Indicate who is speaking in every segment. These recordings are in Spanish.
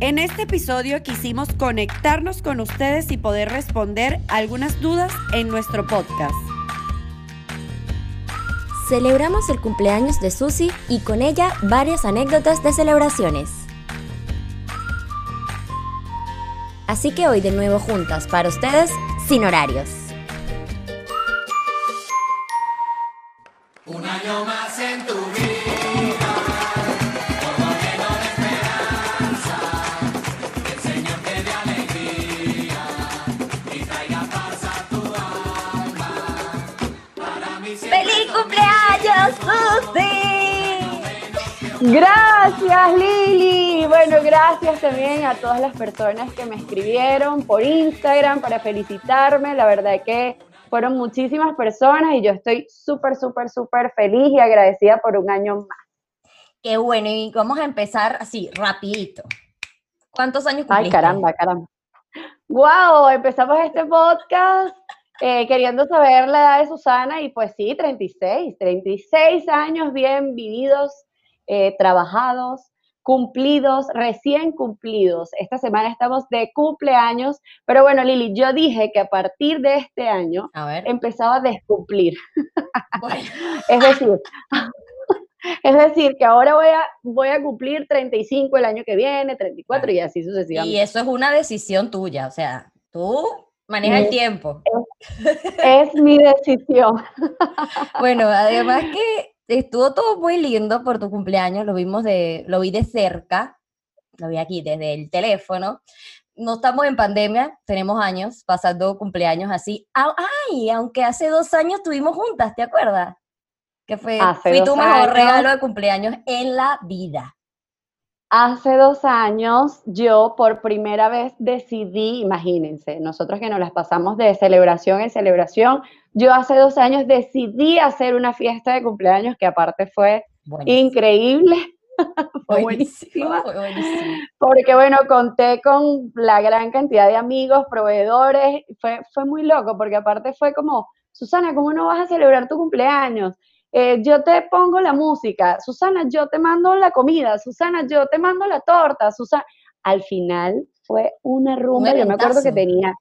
Speaker 1: En este episodio quisimos conectarnos con ustedes y poder responder algunas dudas en nuestro podcast.
Speaker 2: Celebramos el cumpleaños de Susi y con ella varias anécdotas de celebraciones. Así que hoy de nuevo juntas para ustedes, sin horarios.
Speaker 3: Gracias también a todas las personas que me escribieron por Instagram para felicitarme. La verdad que fueron muchísimas personas y yo estoy súper, súper, súper feliz y agradecida por un año más.
Speaker 2: Qué bueno, y vamos a empezar así, rapidito. ¿Cuántos años
Speaker 3: Ay,
Speaker 2: cumpliste?
Speaker 3: caramba, caramba. Wow, empezamos este podcast eh, queriendo saber la edad de Susana y pues sí, 36, 36 años bien vividos, eh, trabajados, cumplidos, recién cumplidos. Esta semana estamos de cumpleaños, pero bueno, Lili, yo dije que a partir de este año
Speaker 2: A
Speaker 3: empezaba a descumplir.
Speaker 2: Bueno,
Speaker 3: Es decir, es decir, que ahora voy a, voy a cumplir 35 el año que viene, 34 y así sucesivamente.
Speaker 2: y eso es una decisión tuya, o sea, tú manejas el tiempo.
Speaker 3: Es mi decisión.
Speaker 2: Bueno, además que estuvo todo muy lindo por tu cumpleaños, lo vimos de, lo vi de cerca, lo vi aquí desde el teléfono. No estamos en pandemia, tenemos años pasando cumpleaños así. Ah, Ay, aunque hace dos años estuvimos juntas, ¿te acuerdas? Que fue,
Speaker 3: Hace
Speaker 2: fui tu mejor
Speaker 3: años.
Speaker 2: regalo de cumpleaños en la vida.
Speaker 3: Hace dos años yo por primera vez decidí, imagínense, nosotros que nos las pasamos de celebración en celebración, yo hace dos años decidí hacer una fiesta de cumpleaños que aparte fue
Speaker 2: Buenísimo,
Speaker 3: increíble, fue
Speaker 2: buenísimo,
Speaker 3: buenísima.
Speaker 2: fue buenísimo.
Speaker 3: porque bueno, conté con la gran cantidad de amigos, proveedores, fue, fue muy loco, porque aparte fue como, Susana, ¿cómo no vas a celebrar tu cumpleaños? Eh, yo te pongo la música, Susana, yo te mando la comida, Susana, yo te mando la torta, Susana. Al final fue una rumba, yo me acuerdo que tenía,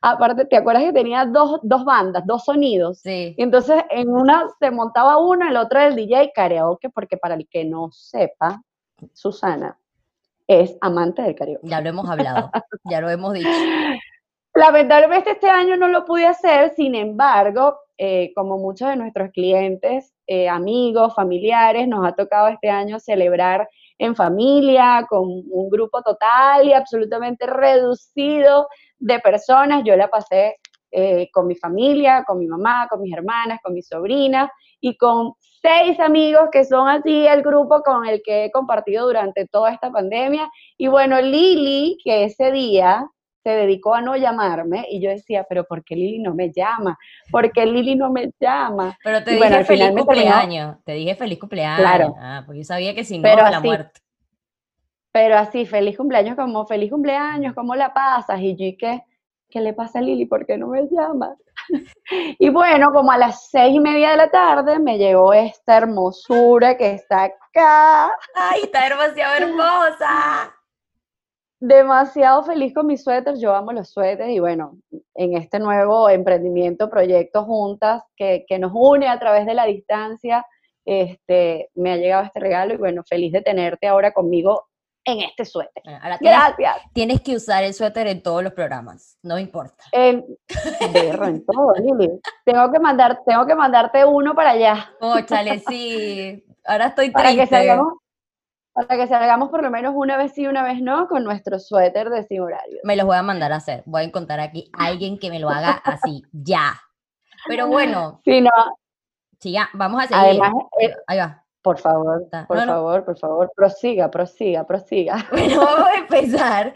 Speaker 3: aparte, ¿te acuerdas que tenía dos, dos bandas, dos sonidos?
Speaker 2: Sí.
Speaker 3: Y entonces en una se montaba uno, en la otra el DJ karaoke, porque para el que no sepa, Susana es amante del karaoke.
Speaker 2: Ya lo hemos hablado, ya lo hemos dicho.
Speaker 3: Lamentablemente este año no lo pude hacer, sin embargo, eh, como muchos de nuestros clientes, eh, amigos, familiares, nos ha tocado este año celebrar en familia, con un grupo total y absolutamente reducido de personas. Yo la pasé eh, con mi familia, con mi mamá, con mis hermanas, con mis sobrinas y con seis amigos que son así el grupo con el que he compartido durante toda esta pandemia. Y bueno, Lili, que ese día se dedicó a no llamarme y yo decía, pero ¿por qué Lili no me llama? ¿Por qué Lili no me llama?
Speaker 2: Pero te
Speaker 3: Y
Speaker 2: dije
Speaker 3: bueno,
Speaker 2: feliz
Speaker 3: terminó-
Speaker 2: cumpleaños, te dije feliz cumpleaños.
Speaker 3: Claro.
Speaker 2: Ah, porque yo sabía que si no,
Speaker 3: Pero
Speaker 2: la
Speaker 3: así,
Speaker 2: muerte.
Speaker 3: Pero así, feliz cumpleaños, como feliz cumpleaños, ¿cómo la pasas? Y yo, ¿y qué? ¿Qué le pasa a Lili? ¿Por qué no me llama? y bueno, como a las seis y media de la tarde me llegó esta hermosura que está acá,
Speaker 2: ¡Ay, está demasiado hermosa!
Speaker 3: demasiado feliz con mis suéteres, yo amo los suéteres y bueno, en este nuevo emprendimiento, proyecto juntas que, que nos une a través de la distancia, este, me ha llegado este regalo y bueno, feliz de tenerte ahora conmigo en este suéter.
Speaker 2: Ahora tienes,
Speaker 3: Gracias.
Speaker 2: tienes que usar el suéter en todos los programas, no importa.
Speaker 3: En, berro, en todo, Lili. Tengo que, mandar, tengo que mandarte uno para allá,
Speaker 2: Óchale, sí. Ahora estoy
Speaker 3: para que, salgamos, para que salgamos por lo menos una vez sí, una vez no, con nuestro suéter de sin horario.
Speaker 2: Me los voy a mandar a hacer. Voy a encontrar aquí a alguien que me lo haga así, ya. Pero bueno,
Speaker 3: Sí, no,
Speaker 2: siga, vamos a seguir.
Speaker 3: además, eh,
Speaker 2: Ahí va.
Speaker 3: Por favor, por
Speaker 2: No, no.
Speaker 3: favor, por favor, prosiga, prosiga, prosiga.
Speaker 2: Bueno, vamos a empezar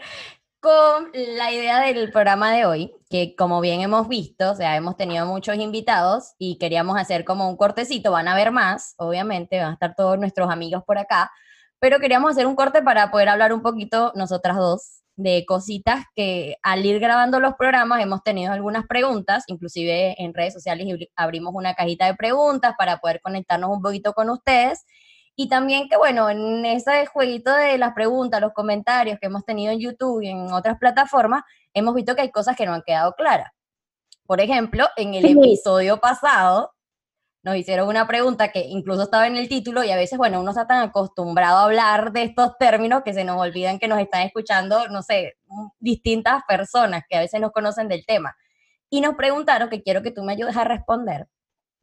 Speaker 2: con la idea del programa de hoy, que como bien hemos visto, o sea, hemos tenido muchos invitados y queríamos hacer como un cortecito, van a haber más, obviamente, van a estar todos nuestros amigos por acá, pero queríamos hacer un corte para poder hablar un poquito nosotras dos de cositas que al ir grabando los programas hemos tenido algunas preguntas, inclusive en redes sociales abri- abrimos una cajita de preguntas para poder conectarnos un poquito con ustedes Y también que, bueno, en ese jueguito de las preguntas, los comentarios que hemos tenido en YouTube y en otras plataformas, hemos visto que hay cosas que no han quedado claras. Por ejemplo, en el
Speaker 3: Sí.
Speaker 2: episodio pasado nos hicieron una pregunta que incluso estaba en el título y a veces, bueno, uno está tan acostumbrado a hablar de estos términos que se nos olvidan que nos están escuchando, no sé, m- distintas personas que a veces no conocen del tema. Y nos preguntaron, que quiero que tú me ayudes a responder,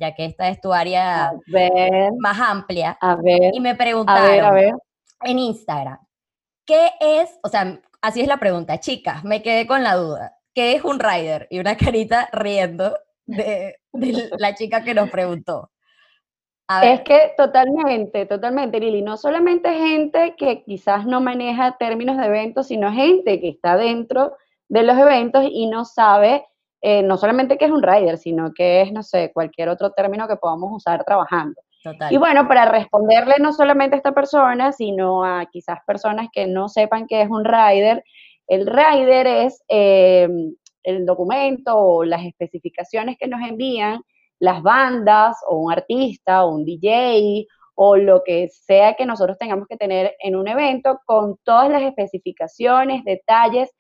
Speaker 2: ya que esta es tu área
Speaker 3: ver,
Speaker 2: más amplia,
Speaker 3: a ver,
Speaker 2: y me
Speaker 3: a
Speaker 2: preguntaron
Speaker 3: ver, a ver.
Speaker 2: en Instagram, ¿qué es? O sea, así es la pregunta, chicas, me quedé con la duda. ¿Qué es un rider? Y una carita riendo de, de la chica que nos preguntó.
Speaker 3: Es que totalmente, totalmente, Lili, no solamente gente que quizás no maneja términos de eventos, sino gente que está dentro de los eventos y no sabe eh, no solamente qué es un rider, sino que es, no sé, cualquier otro término que podamos usar trabajando.
Speaker 2: total.
Speaker 3: Y bueno, para responderle no solamente a esta persona, sino a quizás personas que no sepan qué es un rider, el rider es eh, el documento o las especificaciones que nos envían las bandas o un artista o un DJ o lo que sea que nosotros tengamos que tener en un evento con todas las especificaciones, detalles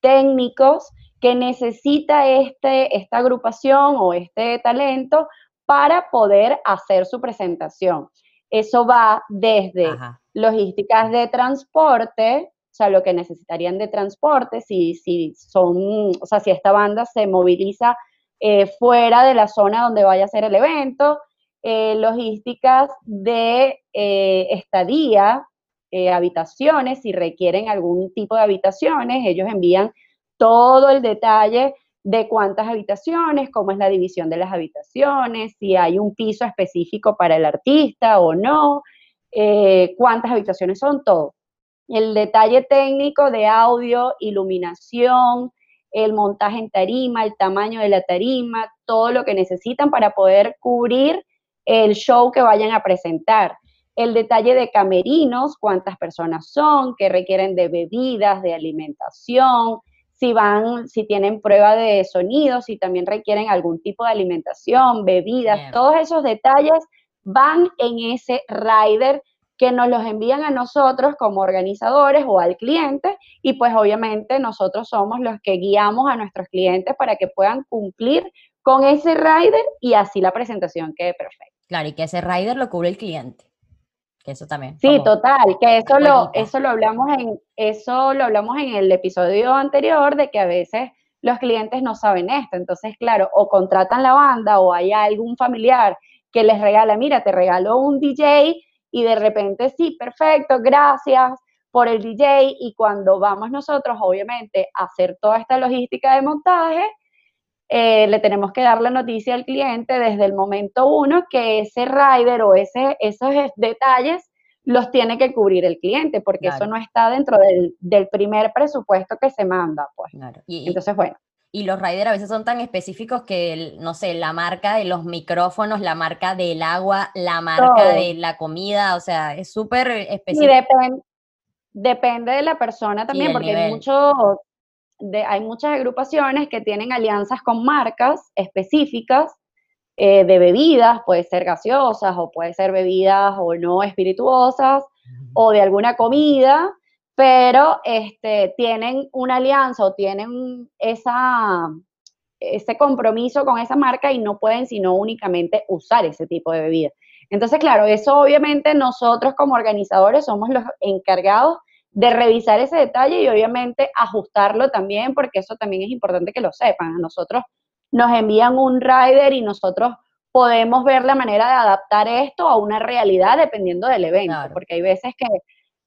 Speaker 3: técnicos que necesita este, esta agrupación o este talento para poder hacer su presentación. Eso va desde
Speaker 2: Ajá,
Speaker 3: logísticas de transporte, sea, lo que necesitarían de transporte, si, si son, o sea, si esta banda se moviliza eh, fuera de la zona donde vaya a ser el evento, eh, logísticas de eh, estadía, habitaciones, si requieren algún tipo de habitaciones, ellos envían todo el detalle de cuántas habitaciones, cómo es la división de las habitaciones, si hay un piso específico para el artista o no, cuántas habitaciones son, todo. El detalle técnico de audio, iluminación, el montaje en tarima, el tamaño de la tarima, todo lo que necesitan para poder cubrir el show que vayan a presentar. El detalle de camerinos, cuántas personas son, que requieren de bebidas, de alimentación, si van, si tienen prueba de sonido, si también requieren algún tipo de alimentación, bebidas,
Speaker 2: Bien.
Speaker 3: todos esos detalles van en ese rider que nos los envían a nosotros como organizadores o al cliente y pues obviamente nosotros somos los que guiamos a nuestros clientes para que puedan cumplir con ese rider y así la presentación quede perfecta.
Speaker 2: claro, y que ese rider lo cubre el cliente. Que eso también.
Speaker 3: Sí,
Speaker 2: como-
Speaker 3: total, que eso lo, eso lo hablamos en, eso lo hablamos en el episodio anterior de que a veces los clientes no saben esto. Entonces, claro, o contratan la banda o hay algún familiar que les regala, mira, te regaló un DJ y de repente sí, perfecto, gracias por el DJ y cuando vamos nosotros, obviamente, a hacer toda esta logística de montaje, eh, le tenemos que dar la noticia al cliente desde el momento uno que ese rider o ese, esos es- detalles los tiene que cubrir el cliente, porque eso no está dentro del, del primer presupuesto que se manda, pues.
Speaker 2: claro. Y-
Speaker 3: Entonces, bueno,
Speaker 2: y los riders a veces son tan específicos que, no sé, la marca de los micrófonos, la marca del agua, la marca
Speaker 3: Todo.
Speaker 2: de la comida, o sea, es súper
Speaker 3: y
Speaker 2: específico.
Speaker 3: depen- depende de la persona también, porque hay, muchos de, hay muchas agrupaciones que tienen alianzas con marcas específicas eh, de bebidas, puede ser gaseosas o puede ser bebidas o no espirituosas, o de alguna comida, pero este, tienen una alianza o tienen esa, ese compromiso con esa marca y no pueden sino únicamente usar ese tipo de bebida. Entonces, claro, eso obviamente nosotros como organizadores somos los encargados de revisar ese detalle y obviamente ajustarlo también, porque eso también es importante que lo sepan. A nosotros nos envían un rider y nosotros podemos ver la manera de adaptar esto a una realidad dependiendo del evento,
Speaker 2: Claro.
Speaker 3: porque hay veces que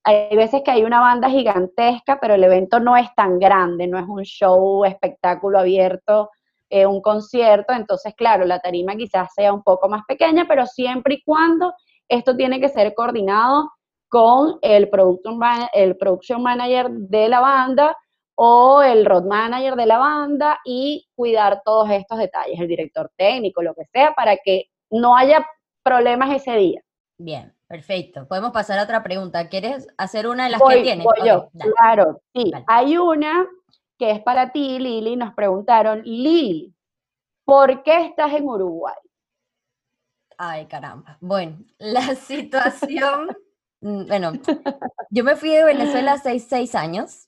Speaker 3: hay veces que hay una banda gigantesca, pero el evento no es tan grande, no es un show, espectáculo abierto, eh, un concierto, entonces claro, la tarima quizás sea un poco más pequeña, pero siempre y cuando esto tiene que ser coordinado con el, production el production manager de la banda o el road manager de la banda y cuidar todos estos detalles, el director técnico, lo que sea, para que no haya problemas ese día.
Speaker 2: Bien, perfecto. Podemos pasar a otra pregunta. ¿Quieres hacer una de las
Speaker 3: Voy,
Speaker 2: que tienes?
Speaker 3: voy yo, claro, sí. Hay una que es para ti, Lili, nos preguntaron, Lili, ¿por qué estás en Uruguay?
Speaker 2: Ay, caramba. Bueno, la situación Mm, Bueno, yo me fui de Venezuela hace seis años.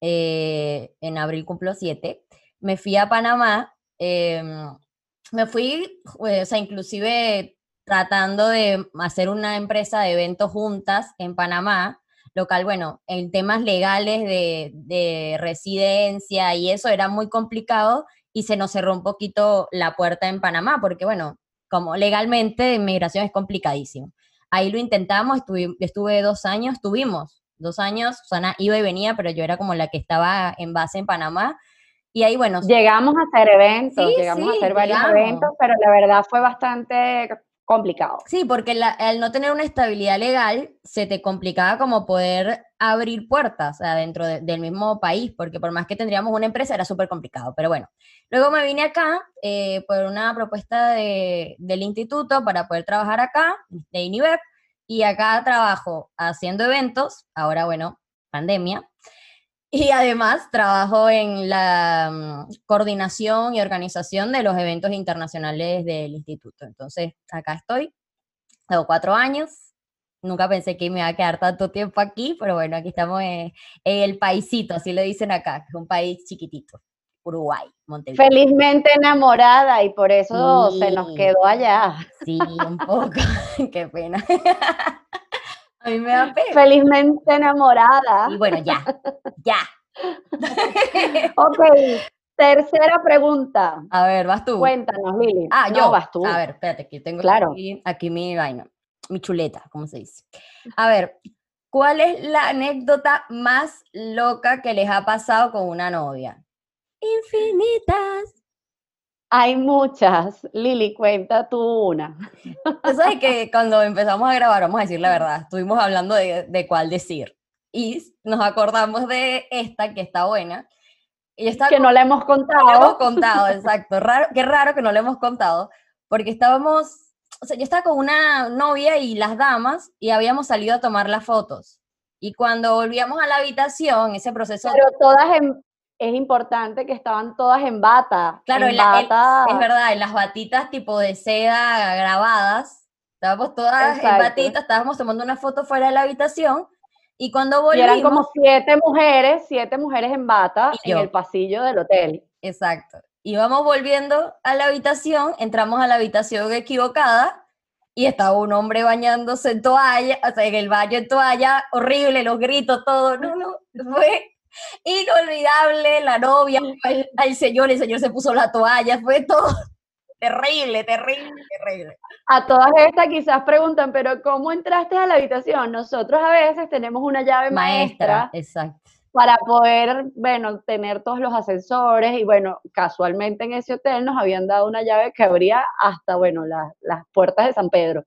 Speaker 2: eh, en abril cumplo siete. Me fui a Panamá. em, me fui, eh, o sea, inclusive tratando de hacer una empresa de eventos juntas en Panamá, local, bueno, en temas legales de, de residencia y eso era muy complicado y se nos cerró un poquito la puerta en Panamá, porque bueno, como legalmente inmigración es complicadísimo. Ahí lo intentamos, estuve, estuve dos años, estuvimos dos años, Susana iba y venía, pero yo era como la que estaba en base en Panamá. Y ahí, bueno,
Speaker 3: Llegamos a hacer eventos,
Speaker 2: Sí,
Speaker 3: llegamos a
Speaker 2: sí,
Speaker 3: hacer varios
Speaker 2: llegamos.
Speaker 3: eventos, pero la verdad fue bastante complicado.
Speaker 2: Sí, porque al no tener una estabilidad legal, se te complicaba como poder abrir puertas o sea, dentro de- del mismo país, porque por más que tendríamos una empresa era súper complicado. Pero bueno, luego me vine acá eh, por una propuesta de- del instituto para poder trabajar acá, de INIVEP, y acá trabajo haciendo eventos, ahora bueno, pandemia, y además trabajo en la mm, coordinación y organización de los eventos internacionales del instituto. Entonces, acá estoy, tengo cuatro años. Nunca pensé que me iba a quedar tanto tiempo aquí, pero bueno, aquí estamos en, en el paisito, así le dicen acá, que es un país chiquitito, Uruguay, Montevideo.
Speaker 3: Felizmente enamorada y por eso se nos
Speaker 2: Sí.
Speaker 3: quedó allá.
Speaker 2: Sí, un poco, qué pena. A mí me da pena.
Speaker 3: Felizmente enamorada.
Speaker 2: Y bueno, ya, ya.
Speaker 3: Ok, tercera pregunta.
Speaker 2: A ver, vas tú.
Speaker 3: Cuéntanos, Lili.
Speaker 2: Ah,
Speaker 3: No,
Speaker 2: yo.
Speaker 3: vas tú.
Speaker 2: A ver, espérate, que tengo
Speaker 3: Claro.
Speaker 2: aquí, aquí mi vaina, mi chuleta, ¿cómo se dice? A ver, ¿cuál es la anécdota más loca que les ha pasado con una novia? Infinitas.
Speaker 3: Hay muchas. Lili, cuenta tú una.
Speaker 2: Tú sabes que cuando empezamos a grabar, vamos a decir la verdad, estuvimos hablando de, de cuál decir. Y nos acordamos de esta que está buena. Y está
Speaker 3: Que no la hemos
Speaker 2: No lo hemos
Speaker 3: contado.
Speaker 2: contado, exacto. Raro, qué raro que no lo hemos contado, porque estábamos, o sea, yo estaba con una novia y las damas y habíamos salido a tomar las fotos. Y cuando volvíamos a la habitación, ese proceso,
Speaker 3: Pero todas en- es importante que estaban todas en bata.
Speaker 2: claro,
Speaker 3: en
Speaker 2: en la- el-
Speaker 3: bata.
Speaker 2: es verdad, en las batitas tipo de seda grabadas, estábamos todas en
Speaker 3: Exacto.
Speaker 2: batitas, estábamos tomando una foto fuera de la habitación y cuando
Speaker 3: Y
Speaker 2: volvimos,
Speaker 3: eran como siete mujeres, siete mujeres en bata
Speaker 2: Y
Speaker 3: en el pasillo del hotel.
Speaker 2: Exacto. Íbamos volviendo a la habitación, entramos a la habitación equivocada y estaba un hombre bañándose en toalla, o sea, en el baño en toalla, horrible, los gritos, todo. No, no, fue inolvidable. La novia, señor, el señor se puso la toalla, fue todo terrible, terrible, terrible.
Speaker 3: A todas estas quizás preguntan, pero ¿cómo entraste a la habitación? Nosotros a veces tenemos una llave maestra,
Speaker 2: Maestra, exacto.
Speaker 3: para poder, bueno, tener todos los ascensores y bueno, casualmente en ese hotel nos habían dado una llave que abría hasta, bueno, la- las puertas de San Pedro.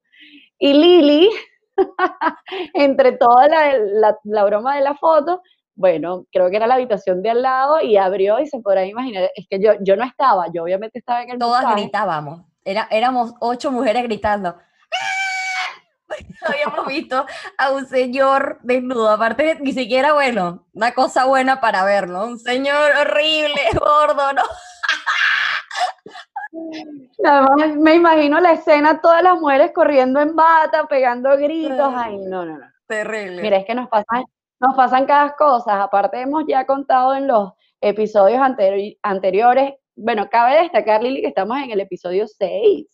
Speaker 3: Y Lili, entre toda la, la- la broma de la foto, bueno, creo que era la habitación de al lado y abrió y se podrán imaginar, es que yo, yo no estaba, yo obviamente estaba en el
Speaker 2: Todas gritábamos. Era, éramos ocho mujeres gritando. ¡Ah! Habíamos visto a un señor desnudo, aparte ni siquiera bueno, una cosa buena para ver, ¿no? Un señor horrible, gordo, ¿no?
Speaker 3: Además, me imagino la escena, todas las mujeres corriendo en bata, pegando gritos. Ay, no, no, no.
Speaker 2: Terrible.
Speaker 3: Mira, es que nos pasan, nos pasan cada cosa. Aparte, hemos ya contado en los episodios anteri- anteriores. Bueno, cabe destacar, Lili, que estamos en el episodio 6.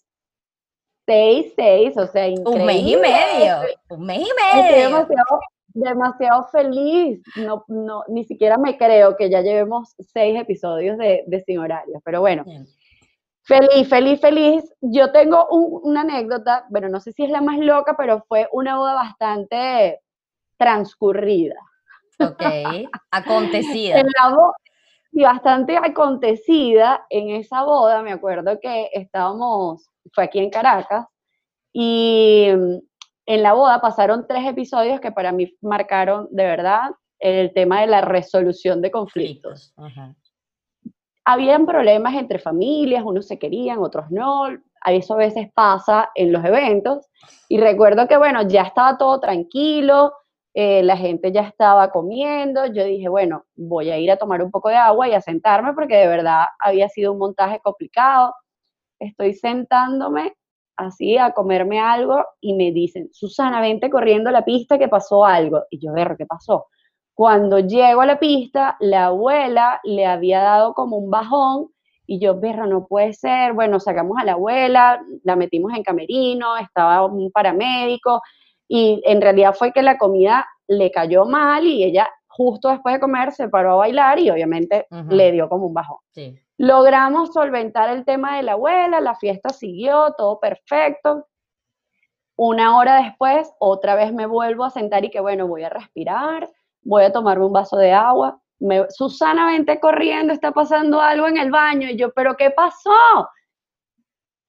Speaker 3: 6, 6, o sea, increíble.
Speaker 2: un mes y medio, un mes y
Speaker 3: Estoy
Speaker 2: medio.
Speaker 3: demasiado, demasiado feliz. No, no, ni siquiera me creo que ya llevemos seis episodios de, de Sin Horarios. Pero bueno,
Speaker 2: Bien.
Speaker 3: Feliz, feliz, feliz. Yo tengo un- una anécdota, bueno, no sé si es la más loca, pero fue una boda bastante transcurrida.
Speaker 2: Ok, acontecida.
Speaker 3: En la boda, y bastante acontecida en esa boda, me acuerdo que estábamos, fue aquí en Caracas, y mm, en la boda pasaron tres episodios que para mí marcaron de verdad el tema de la resolución de conflictos.
Speaker 2: Ajá.
Speaker 3: habían problemas entre familias, unos se querían, otros no, eso a veces pasa en los eventos, y recuerdo que, bueno, ya estaba todo tranquilo, eh, la gente ya estaba comiendo, yo dije, bueno, voy a ir a tomar un poco de agua y a sentarme porque de verdad había sido un montaje complicado, estoy sentándome así a comerme algo y me dicen, Susana, vente corriendo a la pista que pasó algo. Y yo, ver, ¿qué pasó? Cuando llego a la pista, la abuela le había dado como un bajón y yo, berra, no puede ser. Bueno, sacamos a la abuela, la metimos en camerino, estaba un paramédico y en realidad fue que la comida le cayó mal y ella justo después de comer se paró a bailar y obviamente le dio como un bajón.
Speaker 2: Sí.
Speaker 3: Logramos solventar el tema de la abuela, la fiesta siguió, todo perfecto. Una hora después, otra vez me vuelvo a sentar y que bueno, voy a respirar, voy a tomarme un vaso de agua. Me, Susana, vente corriendo, está pasando algo en el baño. Y yo, ¿pero qué pasó?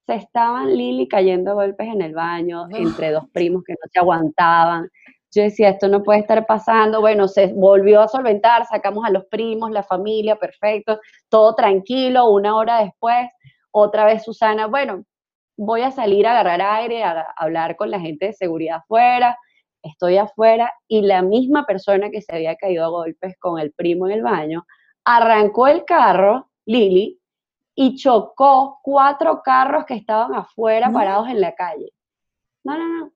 Speaker 3: Se estaban Lili cayendo a golpes en el baño, entre dos primos que no se aguantaban. Yo decía, esto no puede estar pasando. Bueno, se volvió a solventar, sacamos a los primos, la familia, perfecto, todo tranquilo. Una hora después, otra vez Susana, bueno, voy a salir a agarrar aire, a, a hablar con la gente de seguridad afuera. Estoy afuera y la misma persona que se había caído a golpes con el primo en el baño arrancó el carro, Lili, y chocó cuatro carros que estaban afuera
Speaker 2: No.
Speaker 3: parados en la calle. No, no, no.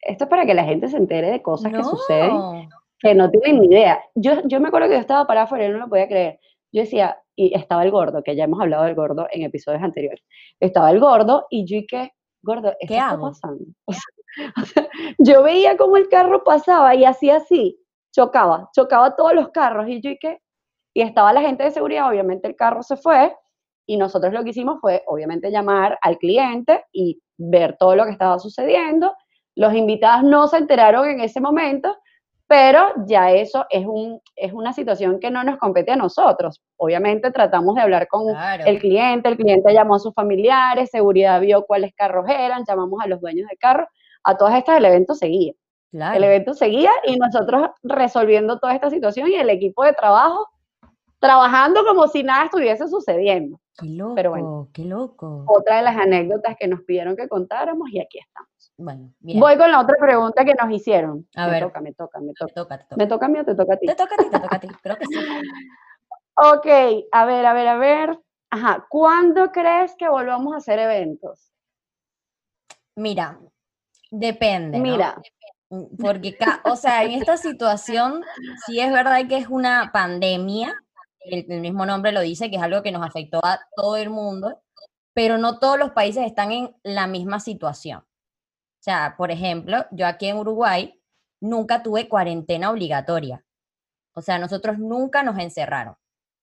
Speaker 3: Esto es para que la gente se entere de cosas que suceden que no tienen ni idea. Yo, yo me acuerdo que yo estaba parada afuera y no lo podía creer. Yo decía, y estaba el gordo, que ya hemos hablado del gordo en episodios anteriores. Estaba el gordo y yo y que, gordo, ¿esto
Speaker 2: ¿Qué
Speaker 3: está
Speaker 2: hago?
Speaker 3: pasando? O sea, o sea, yo veía cómo el carro pasaba y hacía así, chocaba, chocaba todos los carros y yo y que, y estaba la gente de seguridad, obviamente el carro se fue y nosotros lo que hicimos fue, obviamente, llamar al cliente y ver todo lo que estaba sucediendo. Los invitados no se enteraron en ese momento, pero ya eso es, un, es una situación que no nos compete a nosotros. Obviamente tratamos de hablar con
Speaker 2: Claro.
Speaker 3: el cliente, el cliente llamó a sus familiares, seguridad vio cuáles carros eran, llamamos a los dueños de carro, a todas estas el evento seguía.
Speaker 2: Claro.
Speaker 3: El evento seguía y nosotros resolviendo toda esta situación y el equipo de trabajo trabajando como si nada estuviese sucediendo.
Speaker 2: Qué loco,
Speaker 3: pero bueno.
Speaker 2: qué loco.
Speaker 3: Otra de las anécdotas que nos pidieron que contáramos y aquí estamos.
Speaker 2: Bueno, bien.
Speaker 3: Voy con la otra pregunta que nos hicieron.
Speaker 2: A
Speaker 3: me
Speaker 2: ver.
Speaker 3: toca, me toca, me toca.
Speaker 2: toca, te toca.
Speaker 3: ¿Me toca a mí o te toca a ti?
Speaker 2: Te toca a ti, te toca a ti. Creo que sí.
Speaker 3: Ok, a ver, a ver, a ver. Ajá, ¿cuándo crees que volvamos a hacer eventos?
Speaker 2: Mira, depende.
Speaker 3: Mira,
Speaker 2: Porque, o sea, en esta situación, sí es verdad que es una pandemia, el, el mismo nombre lo dice, que es algo que nos afectó a todo el mundo, pero no todos los países están en la misma situación. O sea, por ejemplo, yo aquí en Uruguay nunca tuve cuarentena obligatoria. O sea, nosotros nunca nos encerraron.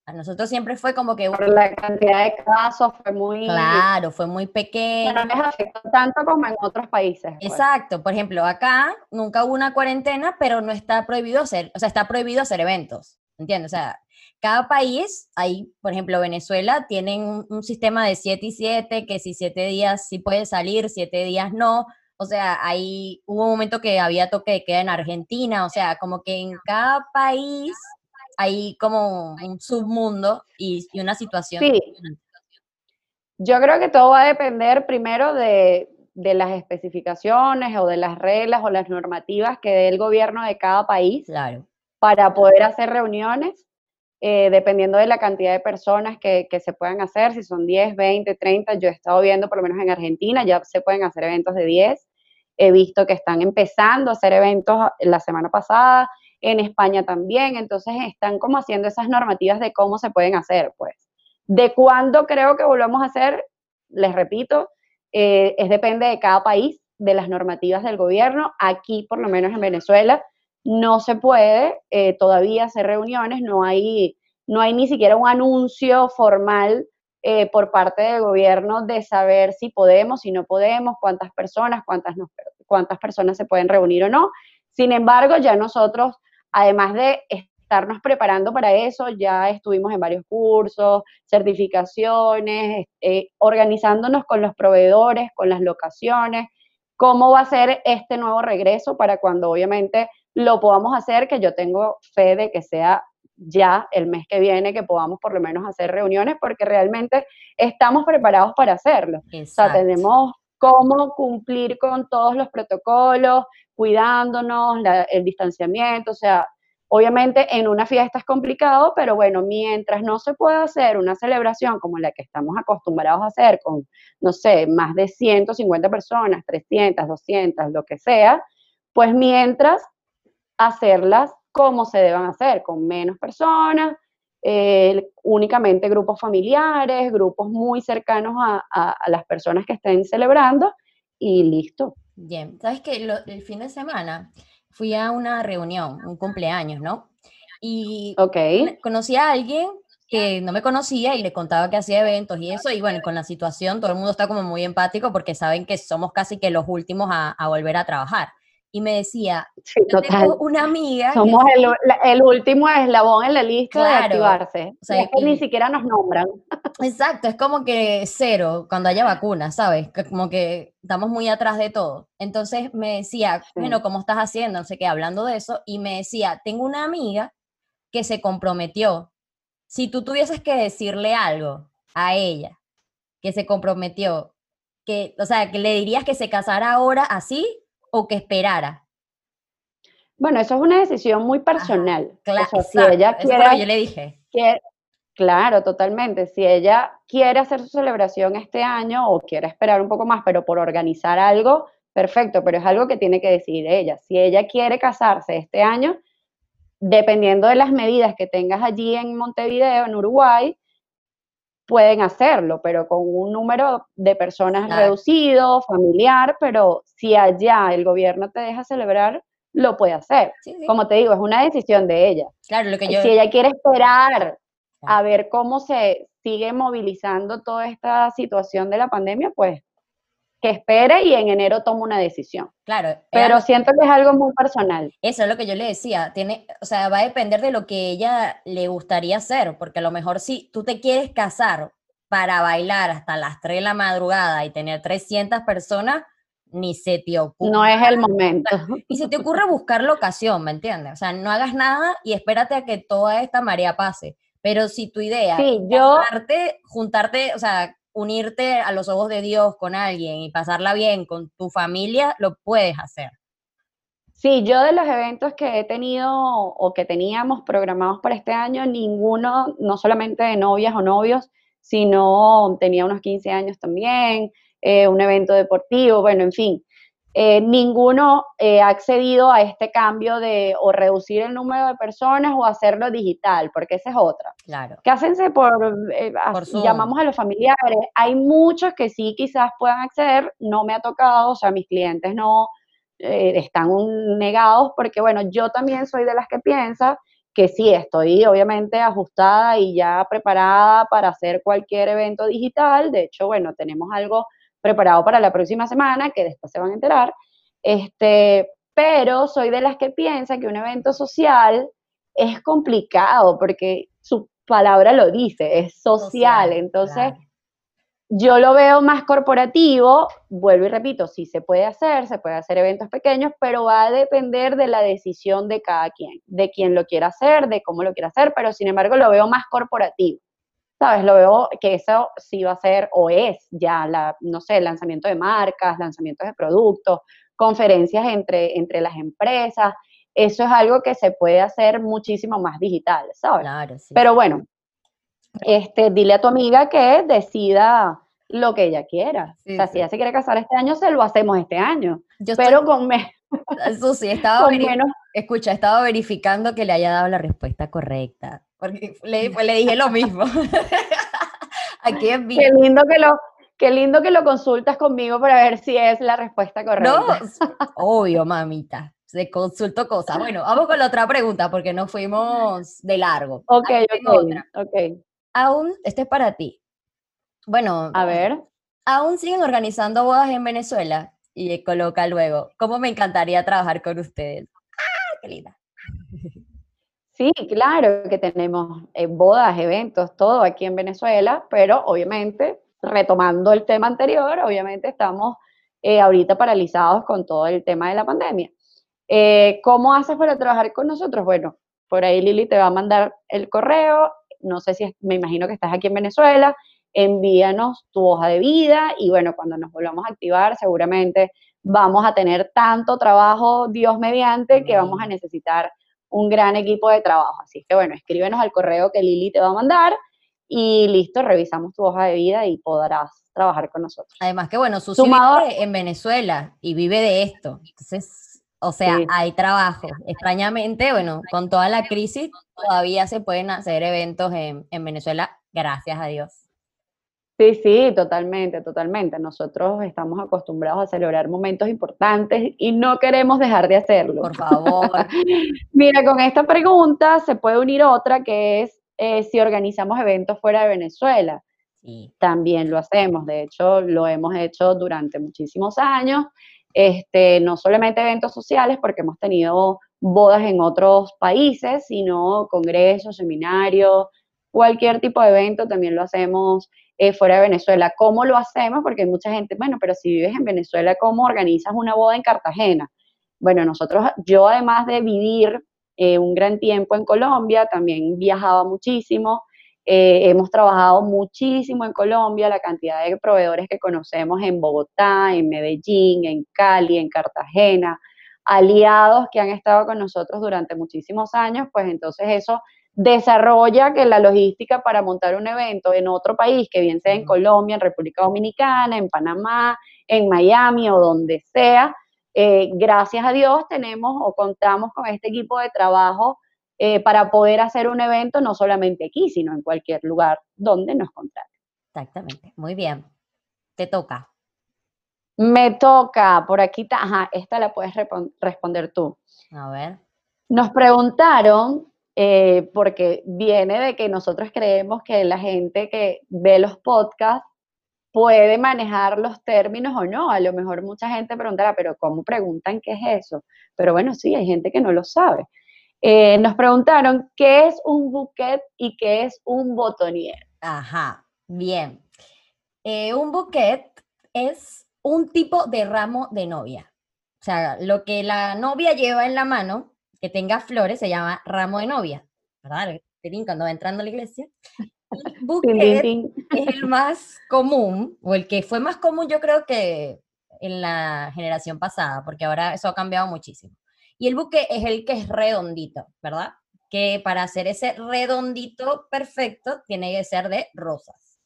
Speaker 2: A nosotros siempre fue como que,
Speaker 3: por la cantidad de casos fue muy...
Speaker 2: claro, fue muy
Speaker 3: que
Speaker 2: pequeño.
Speaker 3: no les afectó tanto como en otros países. pues.
Speaker 2: Exacto, por ejemplo, acá nunca hubo una cuarentena, pero no está prohibido hacer, o sea, está prohibido hacer eventos, ¿entiendes? O sea, cada país, ahí, por ejemplo, Venezuela, tienen un, sistema de 7 y 7, que si 7 días sí puede salir, 7 días no, o sea, ahí hubo un momento que había toque de queda en Argentina, o sea, como que en cada país hay como un submundo y, y una situación.
Speaker 3: Sí. Yo creo que todo va a depender primero de, de las especificaciones o de las reglas o las normativas que dé el gobierno de cada país
Speaker 2: Claro,
Speaker 3: para poder hacer reuniones, eh, dependiendo de la cantidad de personas que, se puedan hacer, si son 10, 20, 30. Yo he estado viendo, por lo menos en Argentina, ya se pueden hacer eventos de 10. He visto que están empezando a hacer eventos la semana pasada, en España también, entonces están como haciendo esas normativas de cómo se pueden hacer, pues. De cuándo creo que volvamos a hacer, les repito, eh, es depende de cada país, de las normativas del gobierno. Aquí, por lo menos en Venezuela, no se puede eh, todavía hacer reuniones, no hay, no hay ni siquiera un anuncio formal eh, por parte del gobierno de saber si podemos, si no podemos, cuántas personas, cuántas, cuántas personas se pueden reunir o no. Sin embargo, ya nosotros, además de estarnos preparando para eso, ya estuvimos en varios cursos, certificaciones, eh, organizándonos con los proveedores, con las locaciones, cómo va a ser este nuevo regreso para cuando obviamente lo podamos hacer, que yo tengo fe de que sea ya el mes que viene, que podamos por lo menos hacer reuniones, porque realmente estamos preparados para hacerlo. O sea,
Speaker 2: exacto.
Speaker 3: tenemos cómo cumplir con todos los protocolos, cuidándonos, la- el distanciamiento, o sea, Obviamente en una fiesta es complicado, pero bueno, mientras no se pueda hacer una celebración como la que estamos acostumbrados a hacer con, no sé, más de 150 personas, 300, 200, lo que sea, pues mientras hacerlas como se deban hacer, con menos personas, eh, únicamente grupos familiares, grupos muy cercanos a, a- a las personas que estén celebrando y listo.
Speaker 2: Bien, sabes que el fin de semana fui a una reunión, un cumpleaños, ¿no? Y
Speaker 3: Ok,
Speaker 2: cono- conocí a alguien que no me conocía y le contaba que hacía eventos y eso, y bueno, con la situación todo el mundo está como muy empático porque saben que somos casi que los últimos a, a volver a trabajar. Y me decía,
Speaker 3: sí,
Speaker 2: yo
Speaker 3: total.
Speaker 2: tengo una amiga que
Speaker 3: Somos el, la- el último eslabón en la lista de
Speaker 2: Claro,
Speaker 3: activarse.
Speaker 2: o sea,
Speaker 3: Y es que
Speaker 2: y-
Speaker 3: ni siquiera nos nombran.
Speaker 2: Exacto, es como que cero cuando haya vacunas, ¿sabes? Que como que estamos muy atrás de todo. Entonces me decía, bueno. ¿cómo estás haciendo? No sé qué, hablando de eso, y me decía, tengo una amiga que se comprometió. Si tú tuvieses que decirle algo a ella, que se comprometió, que, o sea, que le dirías que se casara ahora así o que esperara.
Speaker 3: Bueno, eso es una decisión muy personal.
Speaker 2: Cla-
Speaker 3: o sea, si
Speaker 2: exacto,
Speaker 3: ella
Speaker 2: eso yo le dije.
Speaker 3: quiere- claro, totalmente. Si ella quiere hacer su celebración este año o quiere esperar un poco más, pero por organizar algo, perfecto, pero es algo que tiene que decidir ella. Si ella quiere casarse este año, dependiendo de las medidas que tengas allí en Montevideo, en Uruguay, pueden hacerlo, pero con un número de personas
Speaker 2: Claro.
Speaker 3: reducido, familiar, pero si allá el gobierno te deja celebrar, lo puede hacer.
Speaker 2: Sí, sí.
Speaker 3: Como te digo, es una decisión de ella.
Speaker 2: Claro, lo que yo...
Speaker 3: Si ella quiere esperar a ver cómo se sigue movilizando toda esta situación de la pandemia, pues que espere y en enero toma una decisión.
Speaker 2: Claro, era
Speaker 3: Pero siento que es algo muy personal.
Speaker 2: Eso es lo que yo le decía, tiene, o sea, va a depender de lo que ella le gustaría hacer, porque a lo mejor si tú te quieres casar para bailar hasta las 3 de la madrugada y tener 300 personas, ni se te ocurre.
Speaker 3: No es el momento.
Speaker 2: Y se te ocurre buscar la ocasión, ¿me entiendes? O sea, no hagas nada y espérate a que toda esta marea pase. Pero si tu idea
Speaker 3: Sí,
Speaker 2: es
Speaker 3: yo-
Speaker 2: casarte, juntarte, o sea, unirte a los ojos de Dios con alguien y pasarla bien con tu familia, lo puedes hacer.
Speaker 3: Sí, yo de los eventos que he tenido o que teníamos programados para este año, ninguno, no solamente de novias o novios, sino tenía unos 15 años también, eh, un evento deportivo, bueno, en fin. Eh, ninguno eh, ha accedido a este cambio de o reducir el número de personas o hacerlo digital, porque esa es otra.
Speaker 2: Claro.
Speaker 3: Cásense por, eh,
Speaker 2: Por
Speaker 3: llamamos a los familiares. Hay muchos que sí quizás puedan acceder, no me ha tocado, o sea, mis clientes no eh, están un- negados porque, bueno, yo también soy de las que piensa que sí, estoy obviamente ajustada y ya preparada para hacer cualquier evento digital. De hecho, bueno, tenemos algo preparado para la próxima semana que después se van a enterar. Este, pero soy de las que piensa que un evento social es complicado porque su palabra lo dice, es social. Entonces,
Speaker 2: claro.
Speaker 3: yo lo veo más corporativo, vuelvo y repito, sí se puede hacer, se puede hacer eventos pequeños, pero va a depender de la decisión de cada quien, de quién lo quiera hacer, de cómo lo quiera hacer, pero sin embargo lo veo más corporativo. ¿Sabes? Lo veo que eso sí va a ser o es ya, la, no sé, lanzamiento de marcas, lanzamientos de productos, conferencias entre, entre las empresas. Eso es algo que se puede hacer muchísimo más digital, ¿sabes?
Speaker 2: Claro, sí.
Speaker 3: Pero bueno, este, dile a tu amiga que decida lo que ella quiera.
Speaker 2: Sí,
Speaker 3: o sea,
Speaker 2: sí.
Speaker 3: si ella se quiere casar este año, se lo hacemos este año.
Speaker 2: Yo estoy-
Speaker 3: Pero con, me-
Speaker 2: eso sí, estaba
Speaker 3: con menos.
Speaker 2: Escucha, estaba verificando que le haya dado la respuesta correcta, porque le, pues le dije lo mismo. Aquí en vivo.
Speaker 3: Qué lindo que lo, qué lindo que lo consultas conmigo para ver si es la respuesta correcta.
Speaker 2: No, obvio, mamita. Se consultó cosas. Bueno, vamos con la otra pregunta porque nos fuimos de largo.
Speaker 3: Ok,
Speaker 2: Aquí tengo
Speaker 3: ok,
Speaker 2: otra.
Speaker 3: ok.
Speaker 2: Aún, este es para ti. Bueno,
Speaker 3: A ver.
Speaker 2: aún siguen organizando bodas en Venezuela y coloca luego, ¿cómo me encantaría trabajar con ustedes?
Speaker 3: Sí, claro que tenemos eh, bodas, eventos, todo aquí en Venezuela, pero obviamente, retomando el tema anterior, obviamente estamos eh, ahorita paralizados con todo el tema de la pandemia. Eh, ¿Cómo haces para trabajar con nosotros? Bueno, por ahí Lili te va a mandar el correo, no sé si, es- me imagino que estás aquí en Venezuela, envíanos tu hoja de vida y bueno, cuando nos volvamos a activar, seguramente vamos a tener tanto trabajo, Dios mediante, que vamos a necesitar un gran equipo de trabajo. Así que bueno, escríbenos al correo que Lili te va a mandar y listo, revisamos tu hoja de vida y podrás trabajar con nosotros.
Speaker 2: Además que bueno, Susi
Speaker 3: Sumado-
Speaker 2: vive en Venezuela y vive de esto. Entonces, o sea,
Speaker 3: Sí.
Speaker 2: hay trabajo. Extrañamente, bueno, con toda la crisis todavía se pueden hacer eventos en, en Venezuela, gracias a Dios.
Speaker 3: Sí, sí, totalmente, totalmente. Nosotros estamos acostumbrados a celebrar momentos importantes y no queremos dejar de hacerlo.
Speaker 2: Por favor.
Speaker 3: Mira, con esta pregunta se puede unir otra que es eh, si organizamos eventos fuera de Venezuela.
Speaker 2: Sí.
Speaker 3: También lo hacemos, de hecho lo hemos hecho durante muchísimos años, este, no solamente eventos sociales, porque hemos tenido bodas en otros países, sino congresos, seminarios, cualquier tipo de evento también lo hacemos eh, fuera de Venezuela. ¿Cómo lo hacemos? Porque hay mucha gente, bueno, pero si vives en Venezuela, ¿cómo organizas una boda en Cartagena? Bueno, nosotros, yo además de vivir eh, un gran tiempo en Colombia, también viajaba muchísimo. Eh, hemos trabajado muchísimo en Colombia, la cantidad de proveedores que conocemos en Bogotá, en Medellín, en Cali, en Cartagena, aliados que han estado con nosotros durante muchísimos años, pues entonces eso desarrolla que la logística para montar un evento en otro país, que bien sea en. Colombia, en República Dominicana, en Panamá, en Miami o donde sea, eh, gracias a Dios tenemos o contamos con este equipo de trabajo eh, para poder hacer un evento no solamente aquí, sino en cualquier lugar donde nos contraten.
Speaker 2: Exactamente. Muy bien. Te toca.
Speaker 3: Me toca, por aquí, ta- ajá, esta la puedes responder tú.
Speaker 2: A ver.
Speaker 3: Nos preguntaron, eh, porque viene de que nosotros creemos que la gente que ve los podcasts puede manejar los términos o no. A lo mejor mucha gente preguntará, pero ¿cómo preguntan qué es eso? Pero bueno, sí, hay gente que no lo sabe. Eh, nos preguntaron qué es un bouquet y qué es un botonier.
Speaker 2: Ajá. Bien. Eh, un bouquet es un tipo de ramo de novia. O sea, lo que la novia lleva en la mano, que tenga flores, se llama ramo de novia. ¿Verdad? Cuando va entrando a la iglesia.
Speaker 3: Tin,
Speaker 2: bouquet es el más común, o el que fue más común yo creo que en la generación pasada, porque ahora eso ha cambiado muchísimo. Y el buque es el que es redondito, ¿verdad? Que para hacer ese redondito perfecto tiene que ser de rosas.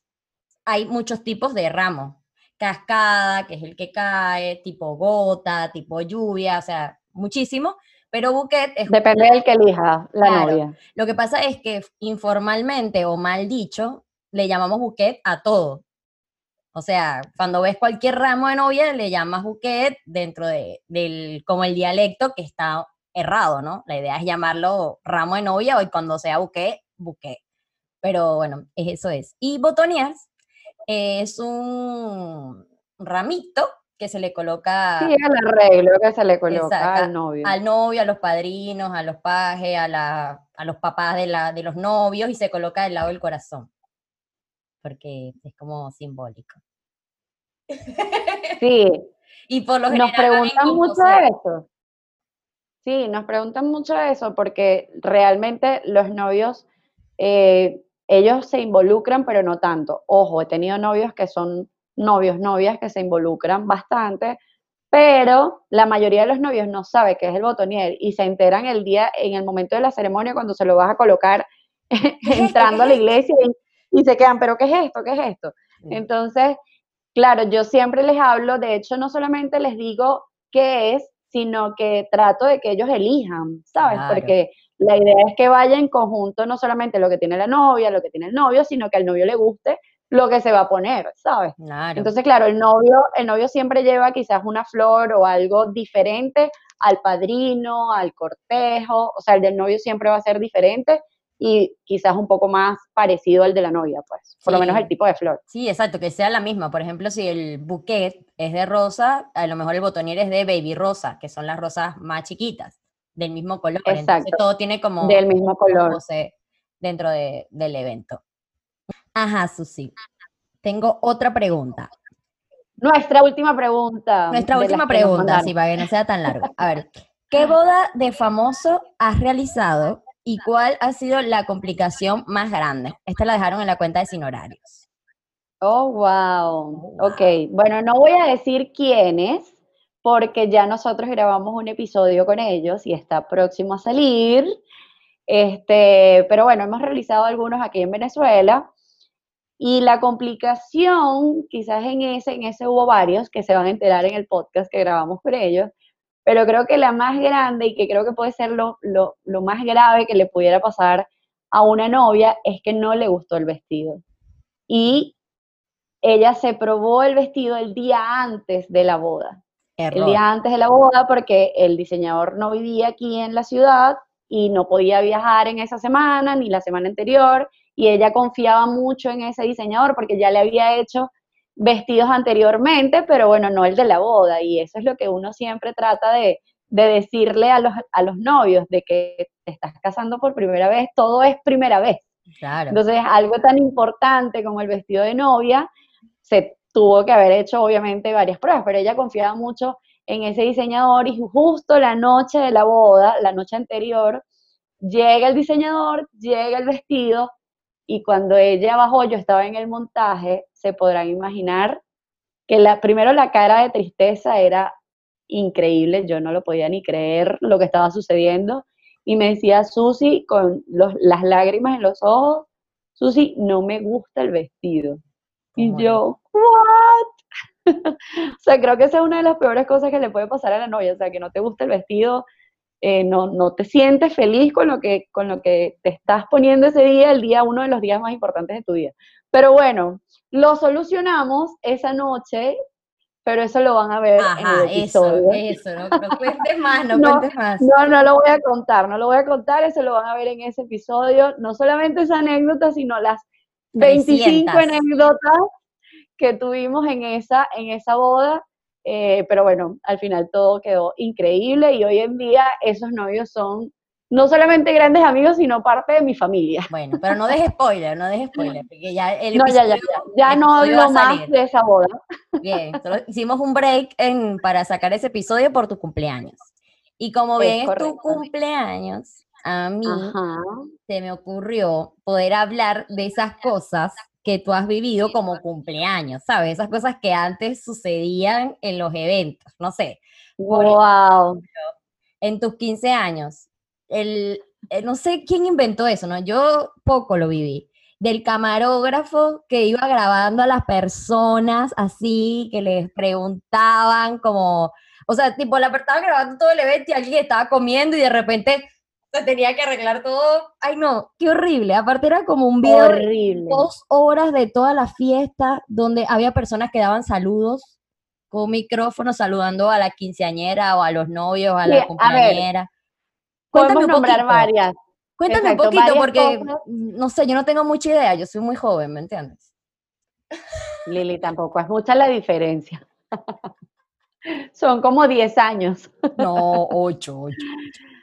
Speaker 2: Hay muchos tipos de ramos. Cascada, que es el que cae, tipo gota, tipo lluvia, o sea, muchísimo. Pero buquet es
Speaker 3: Depende del que elija la
Speaker 2: Claro.
Speaker 3: novia.
Speaker 2: lo que pasa es que informalmente o mal dicho, le llamamos bouquet a todo. O sea, cuando ves cualquier ramo de novia, le llamas bouquet dentro de, del, como el dialecto que está errado, ¿no? La idea es llamarlo ramo de novia o cuando sea bouquet, bouquet. Pero bueno, es- eso es. Y botonías es un ramito que se le coloca
Speaker 3: Sí, el arreglo que se le coloca
Speaker 2: Exacto,
Speaker 3: al novio.
Speaker 2: al novio, a los padrinos, a los pajes, a, la, a los papás de, la, de los novios y se coloca del lado del corazón. Porque es como simbólico.
Speaker 3: Sí,
Speaker 2: Y por lo
Speaker 3: Nos
Speaker 2: general
Speaker 3: preguntan mucho de eso. Sí, nos preguntan mucho de eso porque realmente los novios, eh, ellos se involucran, pero no tanto. Ojo, he tenido novios que son novios, novias que se involucran bastante, pero la mayoría de los novios no sabe qué es el botonier y se enteran el día, en el momento de la ceremonia, cuando se lo vas a colocar entrando a la
Speaker 2: ¿Qué es
Speaker 3: iglesia y, y se quedan, pero ¿qué es esto? ¿Qué es esto? Entonces, claro, yo siempre les hablo, de hecho, no solamente les digo qué es, sino que trato de que ellos elijan, ¿sabes?
Speaker 2: Claro.
Speaker 3: Porque la idea es que vaya en conjunto no solamente lo que tiene la novia, lo que tiene el novio, sino que al novio le guste lo que se va a poner, ¿sabes?
Speaker 2: Claro.
Speaker 3: Entonces, claro, el novio, el novio siempre lleva quizás una flor o algo diferente al padrino, al cortejo, o sea, el del novio siempre va a ser diferente y quizás un poco más parecido al de la novia, pues, por lo menos el tipo de flor.
Speaker 2: Sí, exacto, que sea la misma. Por ejemplo, si el bouquet es de rosa, a lo mejor el botonier es de baby rosa, que son las rosas más chiquitas, del mismo color. Entonces
Speaker 3: Exacto,
Speaker 2: todo tiene como
Speaker 3: del mismo color.
Speaker 2: dentro de- del evento. Ajá, Susi. Tengo otra pregunta.
Speaker 3: Nuestra última pregunta.
Speaker 2: Nuestra última pregunta, sí, para que no sea tan largo. A ver, ¿qué boda de famoso has realizado y cuál ha sido la complicación más grande? Esta la dejaron en la cuenta de Sin Horarios.
Speaker 3: Oh, wow. Ok, bueno, no voy a decir quiénes, porque ya nosotros grabamos un episodio con ellos y está próximo a salir. Este, pero bueno, hemos realizado algunos aquí en Venezuela. Y la complicación, quizás en ese, en ese hubo varios que se van a enterar en el podcast que grabamos con ellos, pero creo que la más grande y que creo que puede ser lo, lo, lo más grave que le pudiera pasar a una novia es que no le gustó el vestido. Y ella se probó el vestido el día antes de la boda. El día antes de la boda porque el diseñador no vivía aquí en la ciudad y no podía viajar en esa semana ni la semana anterior y ella confiaba mucho en ese diseñador porque ya le había hecho vestidos anteriormente, pero bueno, no el de la boda y eso es lo que uno siempre trata de, de decirle a los, a los novios, de que te estás casando por primera vez, todo es primera vez.
Speaker 2: Claro.
Speaker 3: Entonces, algo tan importante como el vestido de novia, se tuvo que haber hecho obviamente varias pruebas, pero ella confiaba mucho en ese diseñador y justo la noche de la boda, la noche anterior, llega el diseñador, llega el vestido y cuando ella bajó, yo estaba en el montaje, se podrán imaginar que la, primero la cara de tristeza era increíble, yo no lo podía ni creer lo que estaba sucediendo y me decía Susi con los- las lágrimas en los ojos, Susi, no me gusta el vestido. Y
Speaker 2: ¿Cómo
Speaker 3: yo, ¿what? o sea, creo que esa es una de las peores cosas que le puede pasar a la novia, o sea, que no te gusta el vestido, eh, no, no te sientes feliz con lo, que, con lo que te estás poniendo ese día, el día, uno de los días más importantes de tu vida. Pero bueno, lo solucionamos esa noche, pero eso lo van a ver
Speaker 2: Ajá,
Speaker 3: en el
Speaker 2: eso,
Speaker 3: episodio.
Speaker 2: eso, no, no cuentes más, no,
Speaker 3: No,
Speaker 2: cuentes más.
Speaker 3: No, no lo voy a contar, no lo voy a contar, eso lo van a ver en ese episodio. No solamente esa anécdota, sino las 25
Speaker 2: 300.
Speaker 3: anécdotas que tuvimos en esa, en esa boda. Eh, pero bueno, al final todo quedó increíble y hoy en día esos novios son no solamente grandes amigos, sino parte de mi familia.
Speaker 2: Bueno, pero no dejes spoiler, no dejes spoiler, porque ya el
Speaker 3: No, ya, ya,
Speaker 2: episodio-
Speaker 3: ya, ya
Speaker 2: el
Speaker 3: no
Speaker 2: episodio
Speaker 3: hablo más de esa boda.
Speaker 2: Bien, solo hicimos un break en, para sacar ese episodio por tu cumpleaños. Y como
Speaker 3: Es
Speaker 2: bien es tu
Speaker 3: correcto.
Speaker 2: cumpleaños, a mí
Speaker 3: Ajá.
Speaker 2: se me ocurrió poder hablar de esas cosas que tú has vivido como cumpleaños, ¿sabes? Esas cosas que antes sucedían en los eventos, no sé, Por
Speaker 3: Wow.
Speaker 2: en tus 15 años. El, eh, no sé quién inventó eso, ¿no? Yo poco lo viví. Del camarógrafo que iba grabando a las personas así, que les preguntaban como, o sea, tipo, la persona grabando todo el evento y alguien estaba comiendo y de repente se tenía que arreglar todo. Ay, no, qué horrible. Aparte era como un video de
Speaker 3: Horrible.
Speaker 2: dos horas de toda la fiesta donde había personas que daban saludos con micrófono saludando a la quinceañera o a los novios, a
Speaker 3: Sí,
Speaker 2: la
Speaker 3: a ver,
Speaker 2: cumpleañera.
Speaker 3: Podemos
Speaker 2: Cuéntame un
Speaker 3: nombrar
Speaker 2: poquito.
Speaker 3: varias.
Speaker 2: Cuéntame
Speaker 3: Exacto,
Speaker 2: un poquito porque,
Speaker 3: cosas.
Speaker 2: no sé, yo no tengo mucha idea, yo soy muy joven, ¿me entiendes?
Speaker 3: Lili, tampoco es mucha la diferencia. Son como 10 años.
Speaker 2: No, ocho, ocho.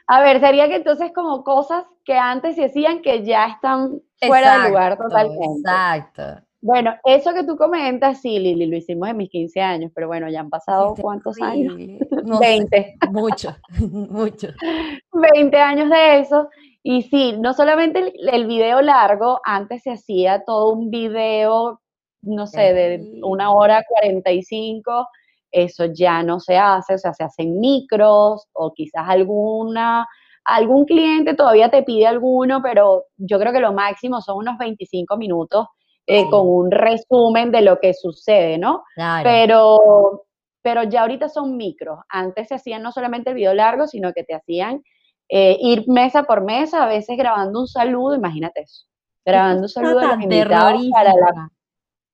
Speaker 3: A ver, sería que entonces como cosas que antes se hacían que ya están fuera de lugar
Speaker 2: Exacto,
Speaker 3: totalmente.
Speaker 2: Exacto.
Speaker 3: Bueno, eso que tú comentas, sí, Lili, lo hicimos en mis 15 años, pero bueno, ya han pasado cuántos años?
Speaker 2: No sé,
Speaker 3: 20.
Speaker 2: mucho, mucho.
Speaker 3: 20 años de eso. Y sí, no solamente el, el video largo, antes se hacía todo un video, no sé, de una hora 45, eso ya no se hace, o sea, se hacen micros o quizás alguna, algún cliente todavía te pide alguno, pero yo creo que lo máximo son unos 25 minutos eh,
Speaker 2: Sí.
Speaker 3: con un resumen de lo que sucede, ¿no?
Speaker 2: Claro.
Speaker 3: pero, pero ya ahorita son micros. Antes se hacían no solamente el video largo, sino que te hacían eh, ir mesa por mesa, a veces grabando un saludo, imagínate eso, grabando un saludo de los invitados para la.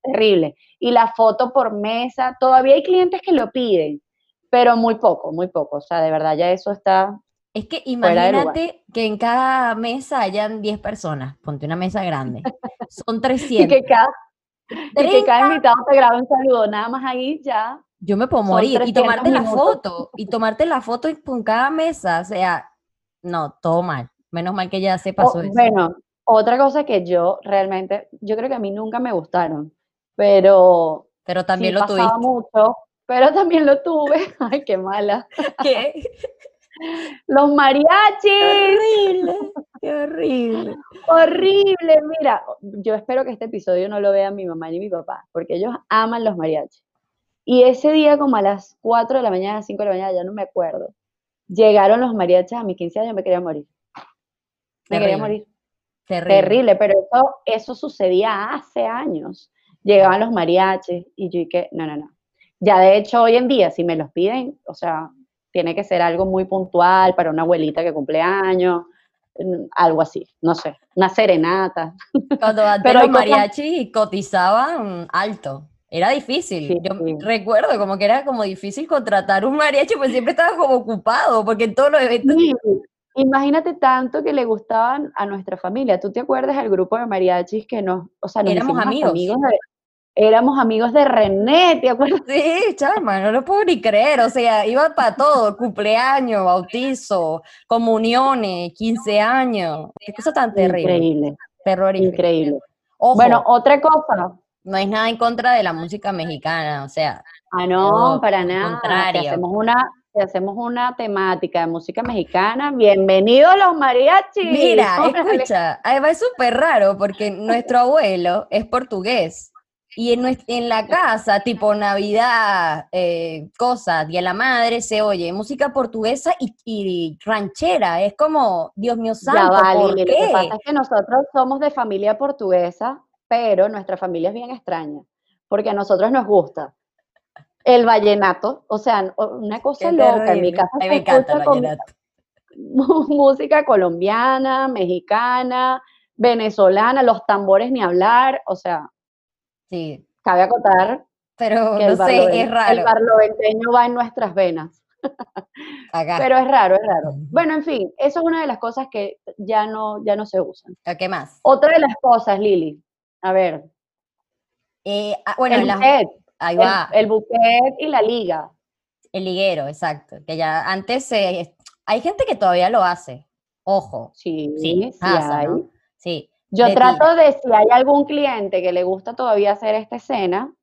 Speaker 3: Terrible. Y la foto por mesa, todavía hay clientes que lo piden, pero muy poco, muy poco. O sea, de verdad ya eso está
Speaker 2: Es que imagínate que en cada mesa hayan 10 personas, ponte una mesa grande, son
Speaker 3: Y
Speaker 2: 300.
Speaker 3: que cada, y que
Speaker 2: 30,
Speaker 3: cada invitado te grabe un saludo, nada más ahí ya.
Speaker 2: yo me puedo morir. Y
Speaker 3: 300
Speaker 2: tomarte la foto, y tomarte la foto con cada mesa, o sea, no, todo mal. Menos mal que ya se pasó eso.
Speaker 3: bueno, otra cosa que yo realmente, yo creo que a mí nunca me gustaron, pero
Speaker 2: Pero también
Speaker 3: sí
Speaker 2: lo tuviste.
Speaker 3: mucho, pero también lo tuve. Ay, qué mala.
Speaker 2: ¿Qué?
Speaker 3: Los
Speaker 2: Qué
Speaker 3: mariachis,
Speaker 2: horrible, qué horrible.
Speaker 3: horrible. Mira, yo espero que este episodio no lo vean mi mamá ni mi papá, porque ellos aman los mariachis. Y ese día, como a las 4 de la mañana, 5 de la mañana, ya no me acuerdo, llegaron los mariachis a mis 15 años, me quería morir. Me quería morir.
Speaker 2: Terrible.
Speaker 3: Terrible, pero eso, eso sucedía hace años. Llegaban los mariachis y yo dije, no, no, no. Ya de hecho, hoy en día, si me los piden, o sea, tiene que ser algo muy puntual para una abuelita que cumple años, mm, algo así, no sé, una serenata.
Speaker 2: Cuando antes
Speaker 3: Pero
Speaker 2: los mariachis cotizaban alto. Era difícil.
Speaker 3: Sí,
Speaker 2: Yo
Speaker 3: sí.
Speaker 2: recuerdo como que era como difícil contratar un mariachi, pues siempre estaba como ocupado, porque en todos los eventos.
Speaker 3: Sí, imagínate tanto que le gustaban a nuestra familia. ¿Tú te acuerdas del grupo de mariachis que nos, o sea, nos
Speaker 2: Éramos amigos.
Speaker 3: de- éramos amigos de René, ¿te acuerdas?
Speaker 2: Sí, chama, no lo puedo ni creer. O sea, iba para todo: cumpleaños, bautizo, comuniones, 15 años. Qué cosa tan terrible.
Speaker 3: Increíble,
Speaker 2: Terrorífica.
Speaker 3: increíble.
Speaker 2: Ojo,
Speaker 3: Bueno, otra cosa,
Speaker 2: no es nada en contra de la música mexicana. O sea,
Speaker 3: Ah, no,
Speaker 2: No,
Speaker 3: para nada. Si hacemos una, si hacemos una temática de música mexicana, bienvenidos los mariachis.
Speaker 2: Mira, escucha, además es súper raro porque nuestro abuelo es portugués y en, la casa, tipo Navidad, eh, cosas, Día de la Madre, se oye música portuguesa y, y ranchera. Es como, Dios mío
Speaker 3: Ya
Speaker 2: santo,
Speaker 3: va,
Speaker 2: ¿por
Speaker 3: Lili, Lo que
Speaker 2: qué?
Speaker 3: pasa es que nosotros somos de familia portuguesa, pero nuestra familia es bien extraña, porque a nosotros nos gusta el vallenato, o sea, una cosa
Speaker 2: Qué
Speaker 3: loca. En mi casa
Speaker 2: A mí
Speaker 3: se
Speaker 2: me encanta el vallenato.
Speaker 3: música colombiana, mexicana, venezolana, los tambores ni hablar, o sea,
Speaker 2: Sí,
Speaker 3: cabe acotar
Speaker 2: pero
Speaker 3: que
Speaker 2: no
Speaker 3: el,
Speaker 2: sé,
Speaker 3: barloven-
Speaker 2: es
Speaker 3: el
Speaker 2: raro.
Speaker 3: barloventeño va en nuestras venas.
Speaker 2: Acá.
Speaker 3: Pero es raro, es raro. Bueno, en fin, eso es una de las cosas que ya no, ya no se usan.
Speaker 2: ¿Qué más?
Speaker 3: Otra de las cosas, Lili, a ver,
Speaker 2: Eh, ah, bueno,
Speaker 3: el
Speaker 2: las-
Speaker 3: buquet,
Speaker 2: ahí
Speaker 3: el,
Speaker 2: va.
Speaker 3: el buquet y la liga.
Speaker 2: El liguero, exacto. Que ya antes se- hay gente que todavía lo hace. Ojo.
Speaker 3: Sí,
Speaker 2: Sí,
Speaker 3: sí
Speaker 2: pasa,
Speaker 3: hay.
Speaker 2: ¿no? Sí.
Speaker 3: Yo
Speaker 2: de
Speaker 3: trato de, si hay algún cliente que le gusta todavía hacer esta escena,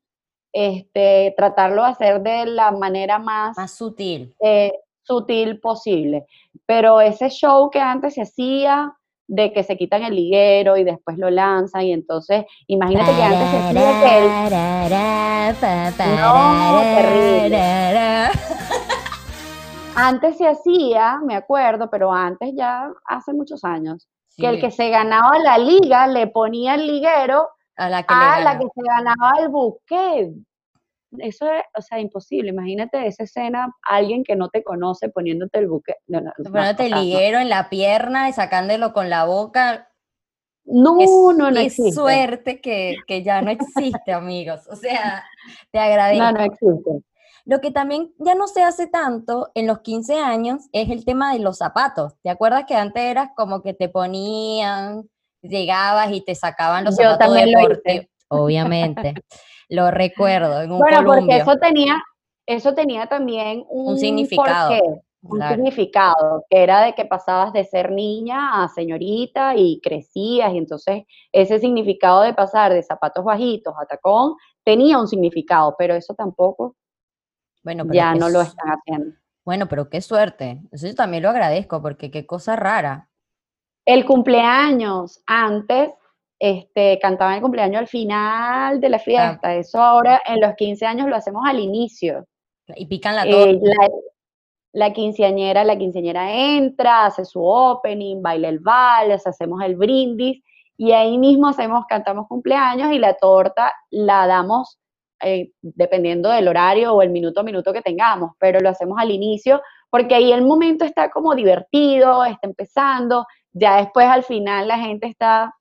Speaker 3: este, tratarlo de hacer de la manera más,
Speaker 2: Más sutil.
Speaker 3: eh, sutil posible. Pero ese show que antes se hacía, de que se quitan el liguero y después lo lanzan, y entonces, imagínate que antes se hacía que el, No, terrible. antes se hacía, me acuerdo, pero antes ya hace muchos años, que el que se ganaba la liga le ponía el liguero
Speaker 2: a la que le
Speaker 3: a la
Speaker 2: gana.
Speaker 3: que se ganaba el buquet. Eso es, o sea, imposible. Imagínate esa escena, alguien que no te conoce poniéndote el buquet. No, no,
Speaker 2: Poniéndote el liguero en la pierna y sacándolo con la boca.
Speaker 3: No,
Speaker 2: Qué
Speaker 3: no, no
Speaker 2: qué suerte que, que ya no existe, amigos. O sea, te agradezco.
Speaker 3: No, no existe.
Speaker 2: Lo que también ya no se hace tanto en los 15 años es el tema de los zapatos. ¿Te acuerdas que antes eras como que te ponían, llegabas y te sacaban los
Speaker 3: Yo
Speaker 2: zapatos
Speaker 3: también lo hice.
Speaker 2: Obviamente, lo recuerdo en un
Speaker 3: Bueno, porque eso tenía, eso tenía también un,
Speaker 2: significado,
Speaker 3: porqué, un
Speaker 2: claro.
Speaker 3: significado, que era de que pasabas de ser niña a señorita y crecías, y entonces ese significado de pasar de zapatos bajitos a tacón tenía un significado, pero eso tampoco
Speaker 2: Bueno, pero
Speaker 3: ya no lo están haciendo.
Speaker 2: Bueno, pero qué suerte. Eso yo también lo agradezco porque qué cosa rara.
Speaker 3: El cumpleaños, antes, este, cantaban el cumpleaños al final de la fiesta, eso ahora en los 15 años lo hacemos al inicio.
Speaker 2: Y pican la torta.
Speaker 3: Eh, la, la quinceañera, la quinceañera entra, hace su opening, baila el vals, hacemos el brindis y ahí mismo hacemos, cantamos cumpleaños y la torta la damos eh, dependiendo del horario o el minuto a minuto que tengamos, pero lo hacemos al inicio porque ahí el momento está como divertido, está empezando, ya después al final la gente está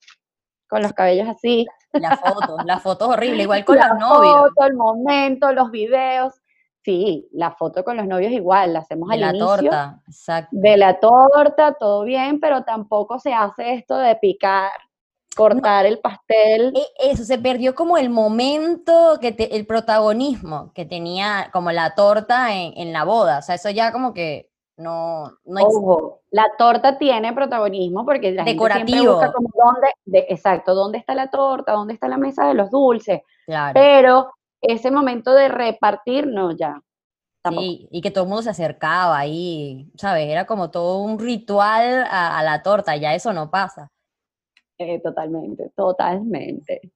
Speaker 3: con los cabellos así,
Speaker 2: La foto, la foto es horrible, igual con
Speaker 3: la
Speaker 2: los novios.
Speaker 3: foto, el momento, los videos. Sí, la foto con los novios igual, la hacemos
Speaker 2: De
Speaker 3: al
Speaker 2: la
Speaker 3: inicio.
Speaker 2: torta, exacto.
Speaker 3: De la torta, todo bien, pero tampoco se hace esto de picar, cortar el pastel.
Speaker 2: E- Eso, se perdió como el momento, que te- el protagonismo que tenía como la torta en, en la boda. O sea, eso ya como que no, no
Speaker 3: Ojo, la torta tiene protagonismo porque la gente siempre
Speaker 2: Decorativo.
Speaker 3: busca como dónde, de- exacto, dónde está la torta, dónde está la mesa de los dulces,
Speaker 2: claro.
Speaker 3: pero ese momento de repartir, no, ya. Tampoco.
Speaker 2: Sí, y que todo el mundo se acercaba ahí, ¿sabes? Era como todo un ritual a, a la torta, ya eso no pasa.
Speaker 3: Eh, totalmente, totalmente.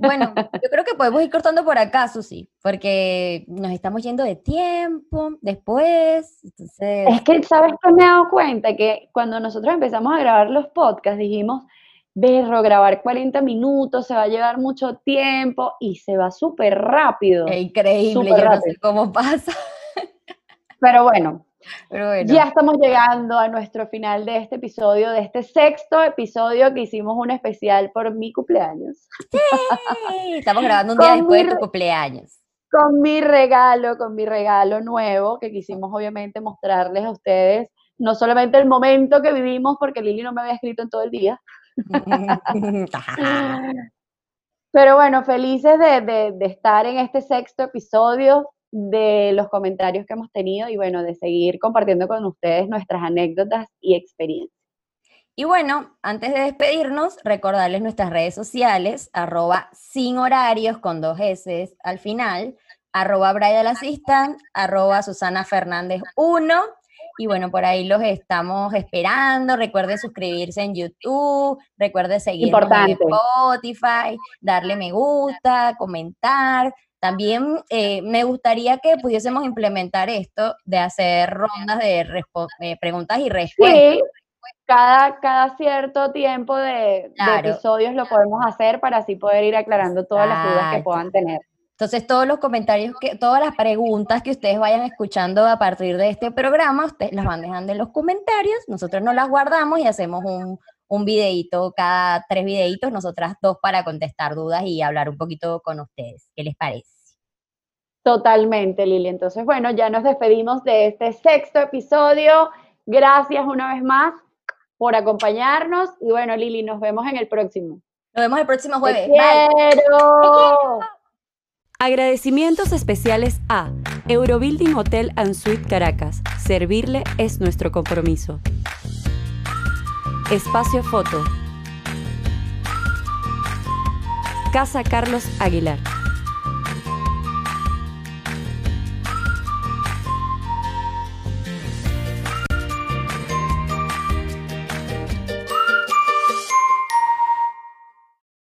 Speaker 2: Bueno, yo creo que podemos ir cortando por acá, Susi, porque nos estamos yendo de tiempo después. Entonces,
Speaker 3: Es que, ¿sabes qué me he dado cuenta? Que cuando nosotros empezamos a grabar los podcasts, dijimos, berro, grabar 40 minutos, se va a llevar mucho tiempo y se va súper rápido.
Speaker 2: increíble, yo no sé
Speaker 3: rápido.
Speaker 2: cómo pasa,
Speaker 3: Pero bueno,
Speaker 2: pero bueno.
Speaker 3: ya estamos llegando a nuestro final de este episodio, de este sexto episodio que hicimos un especial por mi cumpleaños.
Speaker 2: ¡Yay! Estamos grabando un día
Speaker 3: Con
Speaker 2: después
Speaker 3: mi
Speaker 2: de tu cumpleaños.
Speaker 3: Con mi regalo, con mi regalo nuevo, que quisimos obviamente mostrarles a ustedes, no solamente el momento que vivimos, porque Lili no me había escrito en todo el día, Pero bueno, felices de, de- de estar en este sexto episodio, de los comentarios que hemos tenido y bueno, de seguir compartiendo con ustedes nuestras anécdotas y experiencias.
Speaker 2: Y bueno, antes de despedirnos, recordarles nuestras redes sociales, arroba sin horarios con dos S al final, arroba Bridal Assistant, arroba Susana Fernández 1. Y bueno, por ahí los estamos esperando. Recuerde suscribirse en YouTube, recuerde seguirnos en
Speaker 3: Importante.
Speaker 2: Spotify, darle me gusta, comentar. También eh, me gustaría que pudiésemos implementar esto de hacer rondas de eh, preguntas y respuestas.
Speaker 3: Sí, cada, cada cierto tiempo de, episodios lo podemos hacer para así poder ir aclarando todas las dudas que puedan tener.
Speaker 2: Entonces, todos los comentarios, que, todas las preguntas que ustedes vayan escuchando a partir de este programa, ustedes las van dejando en los comentarios, nosotros nos las guardamos y hacemos un, un videíto, cada tres videitos, nosotras dos para contestar dudas y hablar un poquito con ustedes. ¿Qué les parece?
Speaker 3: Totalmente, Lili. Entonces, bueno, ya nos despedimos de este sexto episodio. Gracias una vez más por acompañarnos y bueno, Lili, nos vemos en el próximo.
Speaker 2: Nos vemos el próximo
Speaker 3: ¡Te
Speaker 2: jueves. Bye.
Speaker 1: Agradecimientos especiales a Eurobuilding Hotel and Suite Caracas. Servirle es nuestro compromiso. Espacio Foto. Casa Carlos Aguilar.